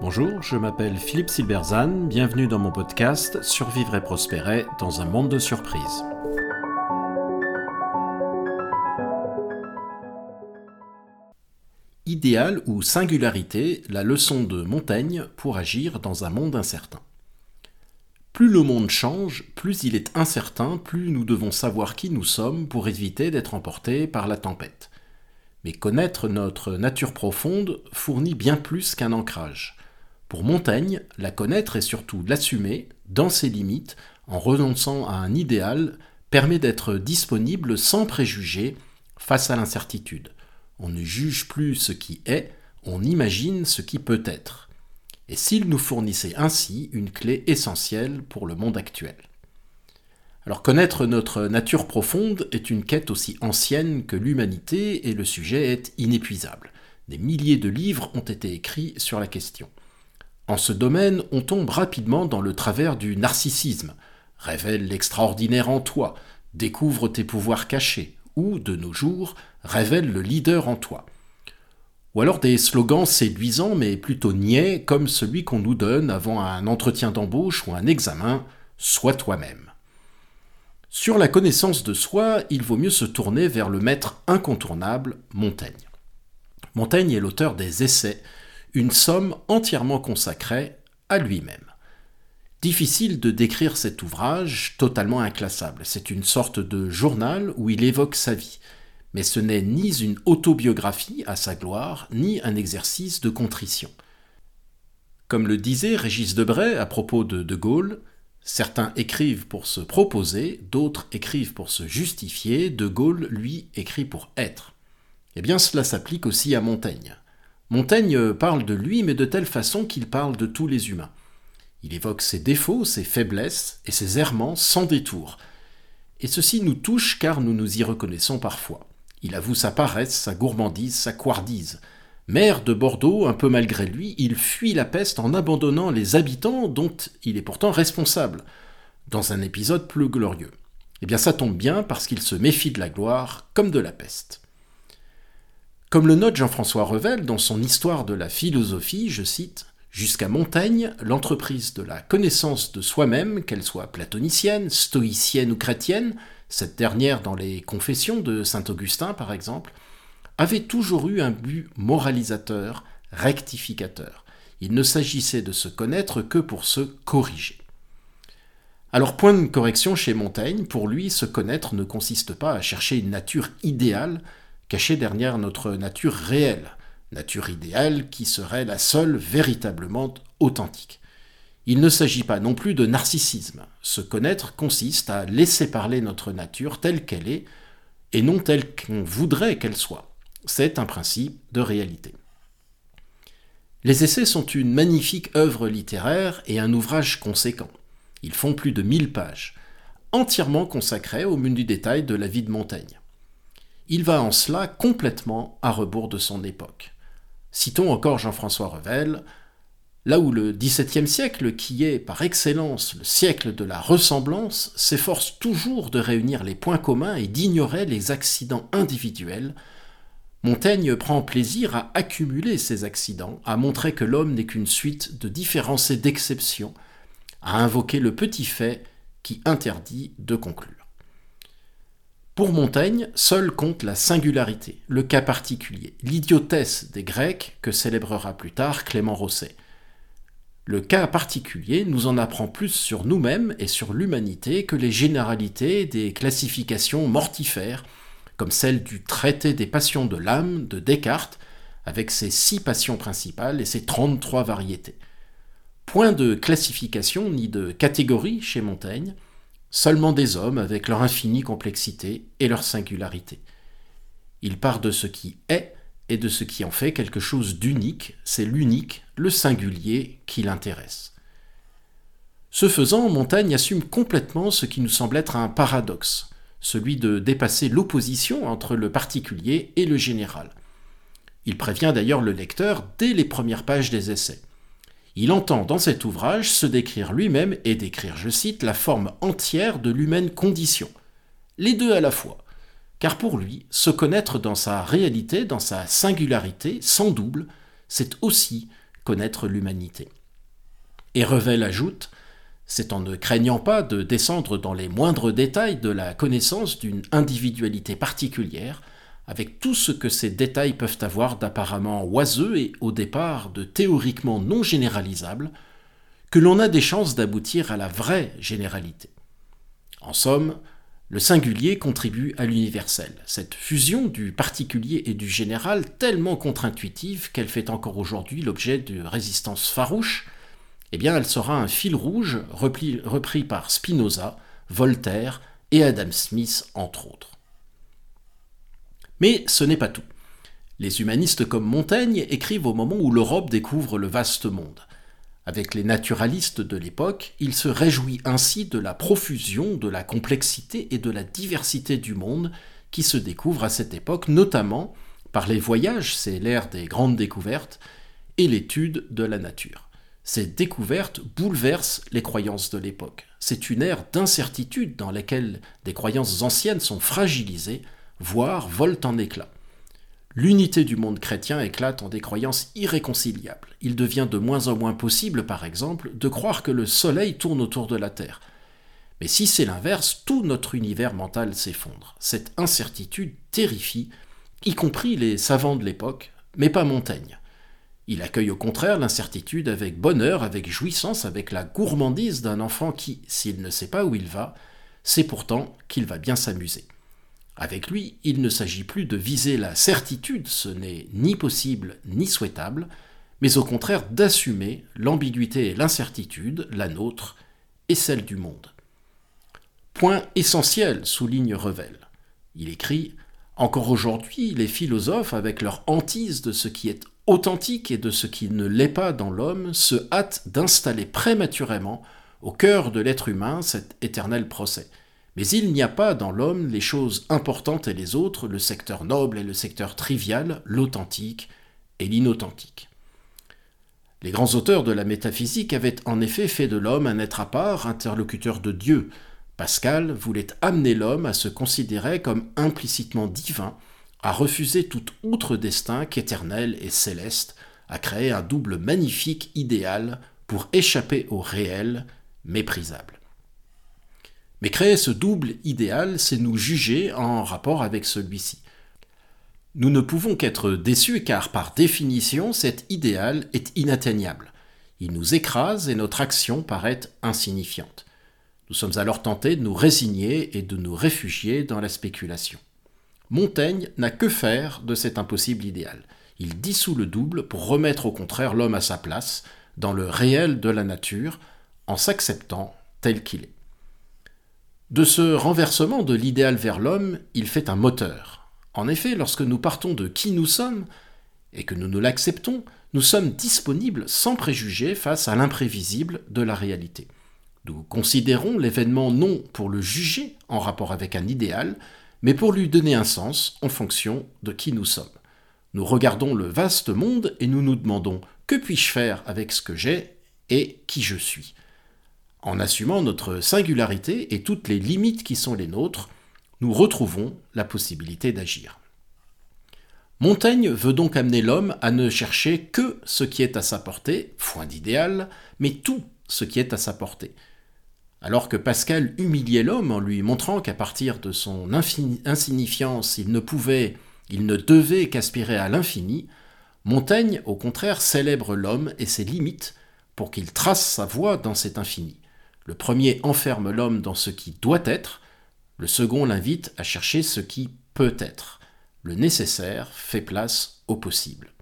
Bonjour, je m'appelle Philippe Silberzan, bienvenue dans mon podcast Survivre et prospérer dans un monde de surprises. Idéal ou singularité, la leçon de Montaigne pour agir dans un monde incertain. Plus le monde change, plus il est incertain, plus nous devons savoir qui nous sommes pour éviter d'être emportés par la tempête. Mais connaître notre nature profonde fournit bien plus qu'un ancrage. Pour Montaigne, la connaître et surtout l'assumer, dans ses limites, en renonçant à un idéal, permet d'être disponible sans préjugés face à l'incertitude. On ne juge plus ce qui est, on imagine ce qui peut être. Et s'il nous fournissait ainsi une clé essentielle pour le monde actuel. Alors connaître notre nature profonde est une quête aussi ancienne que l'humanité et le sujet est inépuisable. Des milliers de livres ont été écrits sur la question. En ce domaine, on tombe rapidement dans le travers du narcissisme. Révèle l'extraordinaire en toi, découvre tes pouvoirs cachés, ou, de nos jours, révèle le leader en toi. Ou alors des slogans séduisants mais plutôt niais comme celui qu'on nous donne avant un entretien d'embauche ou un examen Sois toi-même. Sur la connaissance de soi, il vaut mieux se tourner vers le maître incontournable, Montaigne. Montaigne est l'auteur des Essais, une somme entièrement consacrée à lui-même. Difficile de décrire cet ouvrage totalement inclassable. C'est une sorte de journal où il évoque sa vie. Mais ce n'est ni une autobiographie à sa gloire, ni un exercice de contrition. Comme le disait Régis Debray à propos de De Gaulle, certains écrivent pour se proposer, d'autres écrivent pour se justifier, De Gaulle, lui, écrit pour être. Eh bien, cela s'applique aussi à Montaigne. Montaigne parle de lui, mais de telle façon qu'il parle de tous les humains. Il évoque ses défauts, ses faiblesses et ses errements sans détour. Et ceci nous touche car nous nous y reconnaissons parfois. Il avoue sa paresse, sa gourmandise, sa couardise. Maire de Bordeaux, un peu malgré lui, il fuit la peste en abandonnant les habitants dont il est pourtant responsable, dans un épisode plus glorieux. Eh bien ça tombe bien parce qu'il se méfie de la gloire comme de la peste. Comme le note Jean-François Revel dans son Histoire de la philosophie, je cite Jusqu'à Montaigne, l'entreprise de la connaissance de soi-même, qu'elle soit platonicienne, stoïcienne ou chrétienne, cette dernière dans les confessions de saint Augustin par exemple, avait toujours eu un but moralisateur, rectificateur. Il ne s'agissait de se connaître que pour se corriger. Alors point de correction chez Montaigne, pour lui, se connaître ne consiste pas à chercher une nature idéale cachée derrière notre nature réelle nature idéale qui serait la seule véritablement authentique. Il ne s'agit pas non plus de narcissisme. Se connaître consiste à laisser parler notre nature telle qu'elle est et non telle qu'on voudrait qu'elle soit. C'est un principe de réalité. Les essais sont une magnifique œuvre littéraire et un ouvrage conséquent. Ils font plus de 1000 pages, entièrement consacrés au menu détail de la vie de Montaigne. Il va en cela complètement à rebours de son époque. Citons encore Jean-François Revel, là où le XVIIe siècle, qui est par excellence le siècle de la ressemblance, s'efforce toujours de réunir les points communs et d'ignorer les accidents individuels, Montaigne prend plaisir à accumuler ces accidents, à montrer que l'homme n'est qu'une suite de différences et d'exceptions, à invoquer le petit fait qui interdit de conclure. Pour Montaigne, seul compte la singularité, le cas particulier, l'idiotesse des Grecs que célébrera plus tard Clément Rosset. Le cas particulier nous en apprend plus sur nous-mêmes et sur l'humanité que les généralités des classifications mortifères, comme celle du traité des passions de l'âme de Descartes, avec ses six passions principales et ses 33 variétés. Point de classification ni de catégorie chez Montaigne, seulement des hommes avec leur infinie complexité et leur singularité. Il part de ce qui est et de ce qui en fait quelque chose d'unique, c'est l'unique, le singulier qui l'intéresse. Ce faisant, Montaigne assume complètement ce qui nous semble être un paradoxe, celui de dépasser l'opposition entre le particulier et le général. Il prévient d'ailleurs le lecteur dès les premières pages des essais. Il entend dans cet ouvrage se décrire lui-même et décrire, je cite, la forme entière de l'humaine condition. Les deux à la fois. car pour lui, se connaître dans sa réalité, dans sa singularité, sans double, c'est aussi connaître l'humanité. Et Revel ajoute c'est en ne craignant pas de descendre dans les moindres détails de la connaissance d'une individualité particulière, avec tout ce que ces détails peuvent avoir d'apparemment oiseux et au départ de théoriquement non généralisable, que l'on a des chances d'aboutir à la vraie généralité. En somme, le singulier contribue à l'universel, cette fusion du particulier et du général tellement contre-intuitive qu'elle fait encore aujourd'hui l'objet de résistances farouches, eh bien elle sera un fil rouge repris, repris par Spinoza, Voltaire et Adam Smith entre autres. Mais ce n'est pas tout. Les humanistes comme Montaigne écrivent au moment où l'Europe découvre le vaste monde. Avec les naturalistes de l'époque, il se réjouit ainsi de la profusion, de la complexité et de la diversité du monde qui se découvre à cette époque, notamment par les voyages, c'est l'ère des grandes découvertes, et l'étude de la nature. Ces découvertes bouleversent les croyances de l'époque. C'est une ère d'incertitude dans laquelle des croyances anciennes sont fragilisées, voire volent en éclats. L'unité du monde chrétien éclate en des croyances irréconciliables. Il devient de moins en moins possible, par exemple, de croire que le Soleil tourne autour de la Terre. Mais si c'est l'inverse, tout notre univers mental s'effondre. Cette incertitude terrifie, y compris les savants de l'époque, mais pas Montaigne. Il accueille au contraire l'incertitude avec bonheur, avec jouissance, avec la gourmandise d'un enfant qui, s'il ne sait pas où il va, sait pourtant qu'il va bien s'amuser. Avec lui, il ne s'agit plus de viser la certitude, ce n'est ni possible ni souhaitable, mais au contraire d'assumer l'ambiguïté et l'incertitude, la nôtre et celle du monde. Point essentiel, souligne Revel. Il écrit Encore aujourd'hui, les philosophes, avec leur hantise de ce qui est authentique et de ce qui ne l'est pas dans l'homme, se hâte d'installer prématurément au cœur de l'être humain cet éternel procès. Mais il n'y a pas dans l'homme les choses importantes et les autres, le secteur noble et le secteur trivial, l'authentique et l'inauthentique. Les grands auteurs de la métaphysique avaient en effet fait de l'homme un être à part, interlocuteur de Dieu. Pascal voulait amener l'homme à se considérer comme implicitement divin, à refuser tout autre destin qu'éternel et céleste, à créer un double magnifique idéal pour échapper au réel méprisable. Mais créer ce double idéal, c'est nous juger en rapport avec celui-ci. Nous ne pouvons qu'être déçus car par définition cet idéal est inatteignable. Il nous écrase et notre action paraît insignifiante. Nous sommes alors tentés de nous résigner et de nous réfugier dans la spéculation. Montaigne n'a que faire de cet impossible idéal. Il dissout le double pour remettre au contraire l'homme à sa place, dans le réel de la nature, en s'acceptant tel qu'il est. De ce renversement de l'idéal vers l'homme, il fait un moteur. En effet, lorsque nous partons de qui nous sommes, et que nous nous l'acceptons, nous sommes disponibles sans préjugés face à l'imprévisible de la réalité. Nous considérons l'événement non pour le juger en rapport avec un idéal, mais pour lui donner un sens en fonction de qui nous sommes. Nous regardons le vaste monde et nous nous demandons que puis-je faire avec ce que j'ai et qui je suis? En assumant notre singularité et toutes les limites qui sont les nôtres, nous retrouvons la possibilité d'agir. Montaigne veut donc amener l'homme à ne chercher que ce qui est à sa portée, point d'idéal, mais tout ce qui est à sa portée. Alors que Pascal humiliait l'homme en lui montrant qu'à partir de son insignifiance il ne pouvait, il ne devait qu'aspirer à l'infini, Montaigne, au contraire, célèbre l'homme et ses limites pour qu'il trace sa voie dans cet infini. Le premier enferme l'homme dans ce qui doit être, le second l'invite à chercher ce qui peut être. Le nécessaire fait place au possible.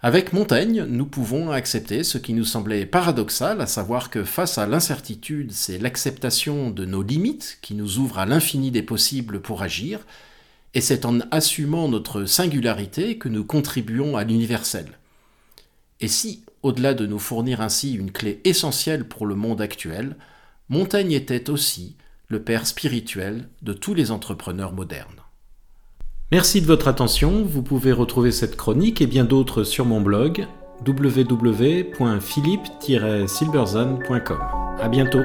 Avec Montaigne, nous pouvons accepter ce qui nous semblait paradoxal, à savoir que face à l'incertitude, c'est l'acceptation de nos limites qui nous ouvre à l'infini des possibles pour agir, et c'est en assumant notre singularité que nous contribuons à l'universel. Et si, au-delà de nous fournir ainsi une clé essentielle pour le monde actuel, Montaigne était aussi le père spirituel de tous les entrepreneurs modernes. Merci de votre attention. Vous pouvez retrouver cette chronique et bien d'autres sur mon blog www.philippe-silberzan.com. À bientôt.